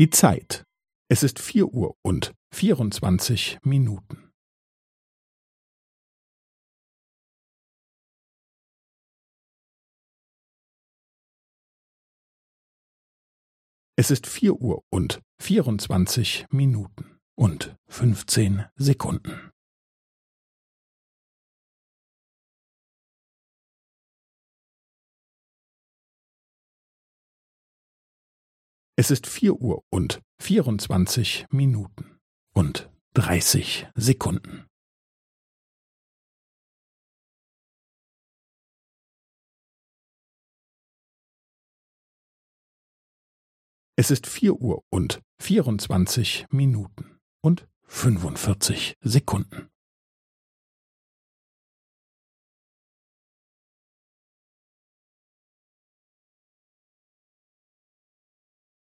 Die Zeit. Es ist vier Uhr und vierundzwanzig Minuten. Es ist vier Uhr und vierundzwanzig Minuten und fünfzehn Sekunden. Es ist vier Uhr und vierundzwanzig Minuten und dreißig Sekunden. Es ist vier Uhr und vierundzwanzig Minuten und fünfundvierzig Sekunden.